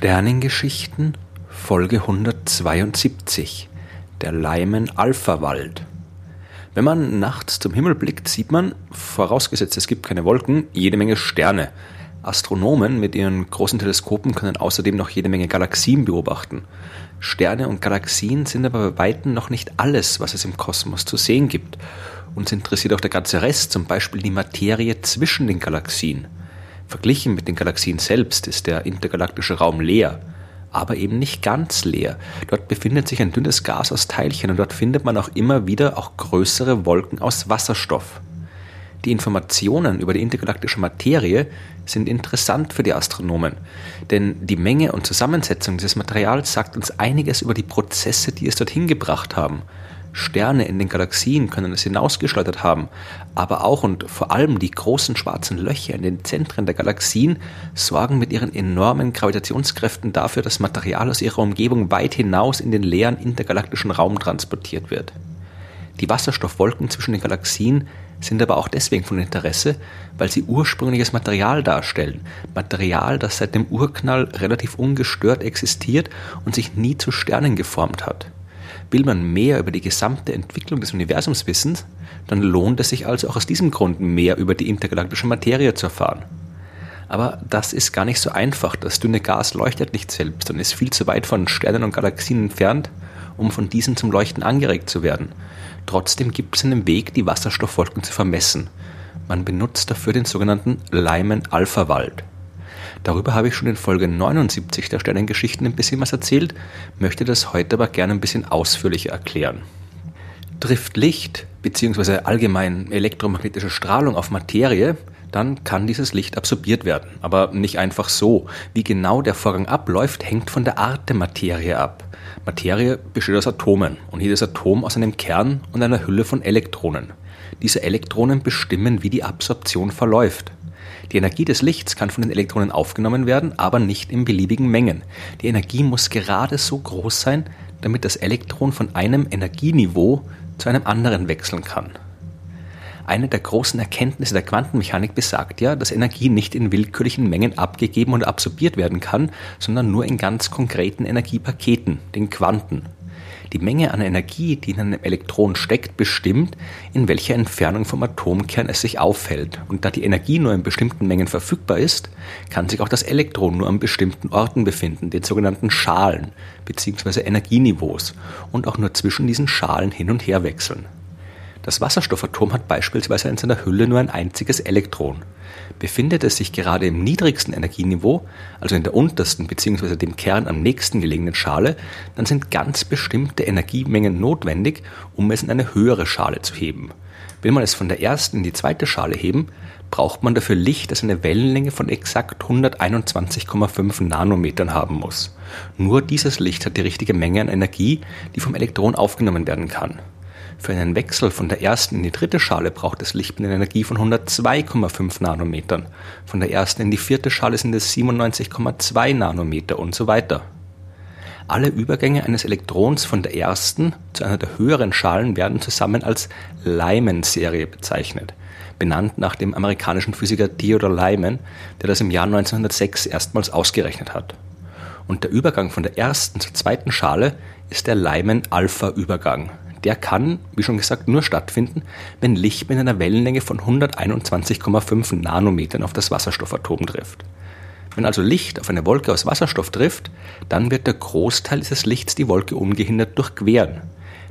Sternengeschichten Folge 172 Der Leimen-Alpha-Wald Wenn man nachts zum Himmel blickt, sieht man, vorausgesetzt es gibt keine Wolken, jede Menge Sterne. Astronomen mit ihren großen Teleskopen können außerdem noch jede Menge Galaxien beobachten. Sterne und Galaxien sind aber bei weitem noch nicht alles, was es im Kosmos zu sehen gibt. Uns interessiert auch der ganze Rest, zum Beispiel die Materie zwischen den Galaxien. Verglichen mit den Galaxien selbst ist der intergalaktische Raum leer, aber eben nicht ganz leer. Dort befindet sich ein dünnes Gas aus Teilchen und dort findet man auch immer wieder auch größere Wolken aus Wasserstoff. Die Informationen über die intergalaktische Materie sind interessant für die Astronomen, denn die Menge und Zusammensetzung dieses Materials sagt uns einiges über die Prozesse, die es dorthin gebracht haben. Sterne in den Galaxien können es hinausgeschleudert haben, aber auch und vor allem die großen schwarzen Löcher in den Zentren der Galaxien sorgen mit ihren enormen Gravitationskräften dafür, dass Material aus ihrer Umgebung weit hinaus in den leeren intergalaktischen Raum transportiert wird. Die Wasserstoffwolken zwischen den Galaxien sind aber auch deswegen von Interesse, weil sie ursprüngliches Material darstellen. Material, das seit dem Urknall relativ ungestört existiert und sich nie zu Sternen geformt hat. Will man mehr über die gesamte Entwicklung des Universums wissen, dann lohnt es sich also auch aus diesem Grund mehr über die intergalaktische Materie zu erfahren. Aber das ist gar nicht so einfach. Das dünne Gas leuchtet nicht selbst und ist viel zu weit von Sternen und Galaxien entfernt, um von diesen zum Leuchten angeregt zu werden. Trotzdem gibt es einen Weg, die Wasserstoffwolken zu vermessen. Man benutzt dafür den sogenannten Lyman-Alpha-Wald. Darüber habe ich schon in Folge 79 der Sternengeschichten ein bisschen was erzählt, möchte das heute aber gerne ein bisschen ausführlicher erklären. Trifft Licht bzw. allgemein elektromagnetische Strahlung auf Materie, dann kann dieses Licht absorbiert werden. Aber nicht einfach so. Wie genau der Vorgang abläuft, hängt von der Art der Materie ab. Materie besteht aus Atomen und jedes Atom aus einem Kern und einer Hülle von Elektronen. Diese Elektronen bestimmen, wie die Absorption verläuft. Die Energie des Lichts kann von den Elektronen aufgenommen werden, aber nicht in beliebigen Mengen. Die Energie muss gerade so groß sein, damit das Elektron von einem Energieniveau zu einem anderen wechseln kann. Eine der großen Erkenntnisse der Quantenmechanik besagt ja, dass Energie nicht in willkürlichen Mengen abgegeben und absorbiert werden kann, sondern nur in ganz konkreten Energiepaketen, den Quanten. Die Menge an Energie, die in einem Elektron steckt, bestimmt, in welcher Entfernung vom Atomkern es sich aufhält. Und da die Energie nur in bestimmten Mengen verfügbar ist, kann sich auch das Elektron nur an bestimmten Orten befinden, den sogenannten Schalen bzw. Energieniveaus, und auch nur zwischen diesen Schalen hin und her wechseln. Das Wasserstoffatom hat beispielsweise in seiner Hülle nur ein einziges Elektron. Befindet es sich gerade im niedrigsten Energieniveau, also in der untersten bzw. dem Kern am nächsten gelegenen Schale, dann sind ganz bestimmte Energiemengen notwendig, um es in eine höhere Schale zu heben. Will man es von der ersten in die zweite Schale heben, braucht man dafür Licht, das eine Wellenlänge von exakt 121,5 Nanometern haben muss. Nur dieses Licht hat die richtige Menge an Energie, die vom Elektron aufgenommen werden kann. Für einen Wechsel von der ersten in die dritte Schale braucht das Licht eine Energie von 102,5 Nanometern. Von der ersten in die vierte Schale sind es 97,2 Nanometer und so weiter. Alle Übergänge eines Elektrons von der ersten zu einer der höheren Schalen werden zusammen als Lyman-Serie bezeichnet, benannt nach dem amerikanischen Physiker Theodor Lyman, der das im Jahr 1906 erstmals ausgerechnet hat. Und der Übergang von der ersten zur zweiten Schale ist der Lyman-Alpha-Übergang, der kann, wie schon gesagt, nur stattfinden, wenn Licht mit einer Wellenlänge von 121,5 Nanometern auf das Wasserstoffatom trifft. Wenn also Licht auf eine Wolke aus Wasserstoff trifft, dann wird der Großteil dieses Lichts die Wolke ungehindert durchqueren.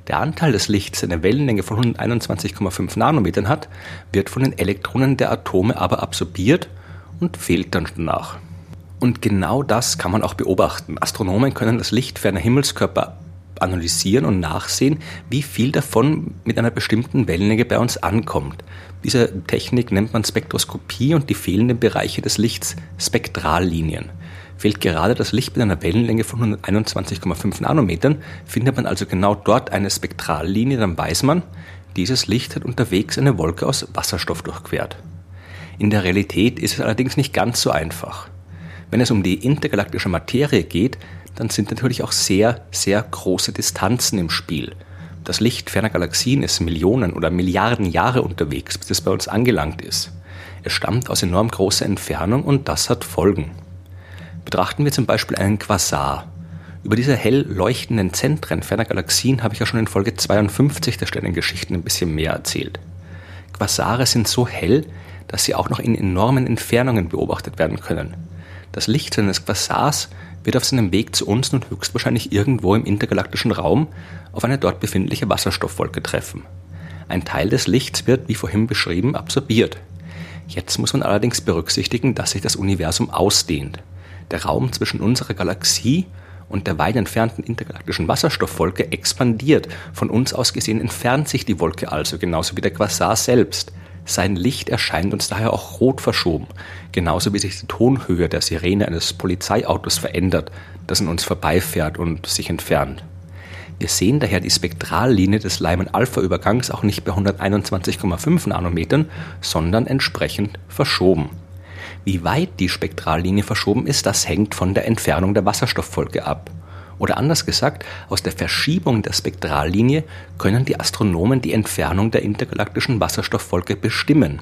Der Anteil des Lichts, der eine Wellenlänge von 121,5 Nanometern hat, wird von den Elektronen der Atome aber absorbiert und fehlt dann danach. Und genau das kann man auch beobachten. Astronomen können das Licht ferner Himmelskörper analysieren und nachsehen, wie viel davon mit einer bestimmten Wellenlänge bei uns ankommt. Diese Technik nennt man Spektroskopie und die fehlenden Bereiche des Lichts Spektrallinien. Fehlt gerade das Licht mit einer Wellenlänge von 121,5 Nanometern, findet man also genau dort eine Spektrallinie, dann weiß man, dieses Licht hat unterwegs eine Wolke aus Wasserstoff durchquert. In der Realität ist es allerdings nicht ganz so einfach. Wenn es um die intergalaktische Materie geht, dann sind natürlich auch sehr, sehr große Distanzen im Spiel. Das Licht ferner Galaxien ist Millionen oder Milliarden Jahre unterwegs, bis es bei uns angelangt ist. Es stammt aus enorm großer Entfernung und das hat Folgen. Betrachten wir zum Beispiel einen Quasar. Über diese hell leuchtenden Zentren ferner Galaxien habe ich ja schon in Folge 52 der Sternengeschichten ein bisschen mehr erzählt. Quasare sind so hell, dass sie auch noch in enormen Entfernungen beobachtet werden können. Das Licht eines Quasars wird auf seinem Weg zu uns nun höchstwahrscheinlich irgendwo im intergalaktischen Raum auf eine dort befindliche Wasserstoffwolke treffen. Ein Teil des Lichts wird, wie vorhin beschrieben, absorbiert. Jetzt muss man allerdings berücksichtigen, dass sich das Universum ausdehnt. Der Raum zwischen unserer Galaxie und der weit entfernten intergalaktischen Wasserstoffwolke expandiert. Von uns aus gesehen entfernt sich die Wolke also, genauso wie der Quasar selbst. Sein Licht erscheint uns daher auch rot verschoben, genauso wie sich die Tonhöhe der Sirene eines Polizeiautos verändert, das an uns vorbeifährt und sich entfernt. Wir sehen daher die Spektrallinie des Lyman-Alpha-Übergangs auch nicht bei 121,5 Nanometern, sondern entsprechend verschoben. Wie weit die Spektrallinie verschoben ist, das hängt von der Entfernung der Wasserstoffwolke ab. Oder anders gesagt, aus der Verschiebung der Spektrallinie können die Astronomen die Entfernung der intergalaktischen Wasserstoffwolke bestimmen.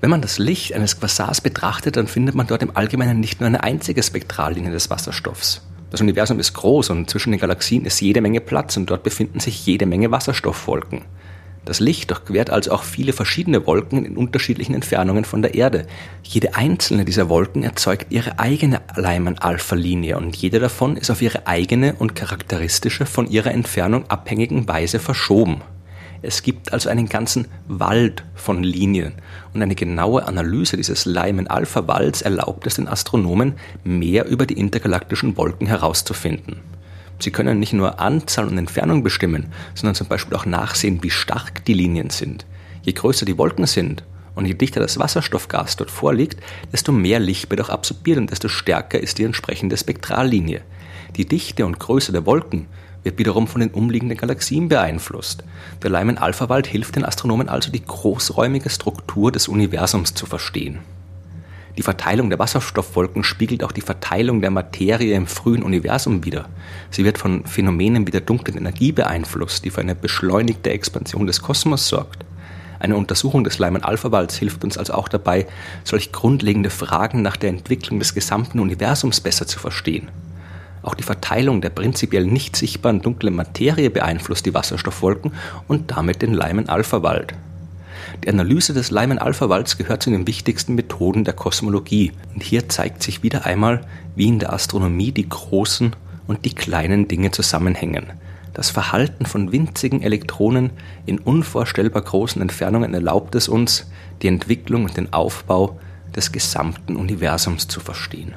Wenn man das Licht eines Quasars betrachtet, dann findet man dort im Allgemeinen nicht nur eine einzige Spektrallinie des Wasserstoffs. Das Universum ist groß und zwischen den Galaxien ist jede Menge Platz und dort befinden sich jede Menge Wasserstoffwolken. Das Licht durchquert also auch viele verschiedene Wolken in unterschiedlichen Entfernungen von der Erde. Jede einzelne dieser Wolken erzeugt ihre eigene Lyman-Alpha-Linie und jede davon ist auf ihre eigene und charakteristische von ihrer Entfernung abhängigen Weise verschoben. Es gibt also einen ganzen Wald von Linien und eine genaue Analyse dieses Lyman-Alpha-Walds erlaubt es den Astronomen, mehr über die intergalaktischen Wolken herauszufinden. Sie können nicht nur Anzahl und Entfernung bestimmen, sondern zum Beispiel auch nachsehen, wie stark die Linien sind. Je größer die Wolken sind und je dichter das Wasserstoffgas dort vorliegt, desto mehr Licht wird auch absorbiert und desto stärker ist die entsprechende Spektrallinie. Die Dichte und Größe der Wolken wird wiederum von den umliegenden Galaxien beeinflusst. Der Lyman-Alpha-Wald hilft den Astronomen also, die großräumige Struktur des Universums zu verstehen. Die Verteilung der Wasserstoffwolken spiegelt auch die Verteilung der Materie im frühen Universum wider. Sie wird von Phänomenen wie der dunklen Energie beeinflusst, die für eine beschleunigte Expansion des Kosmos sorgt. Eine Untersuchung des Lyman-Alpha-Walds hilft uns also auch dabei, solch grundlegende Fragen nach der Entwicklung des gesamten Universums besser zu verstehen. Auch die Verteilung der prinzipiell nicht sichtbaren dunklen Materie beeinflusst die Wasserstoffwolken und damit den Lyman-Alpha-Wald. Die Analyse des Lyman-Alpha-Walds gehört zu den wichtigsten Methoden der Kosmologie. Und hier zeigt sich wieder einmal, wie in der Astronomie die großen und die kleinen Dinge zusammenhängen. Das Verhalten von winzigen Elektronen in unvorstellbar großen Entfernungen erlaubt es uns, die Entwicklung und den Aufbau des gesamten Universums zu verstehen.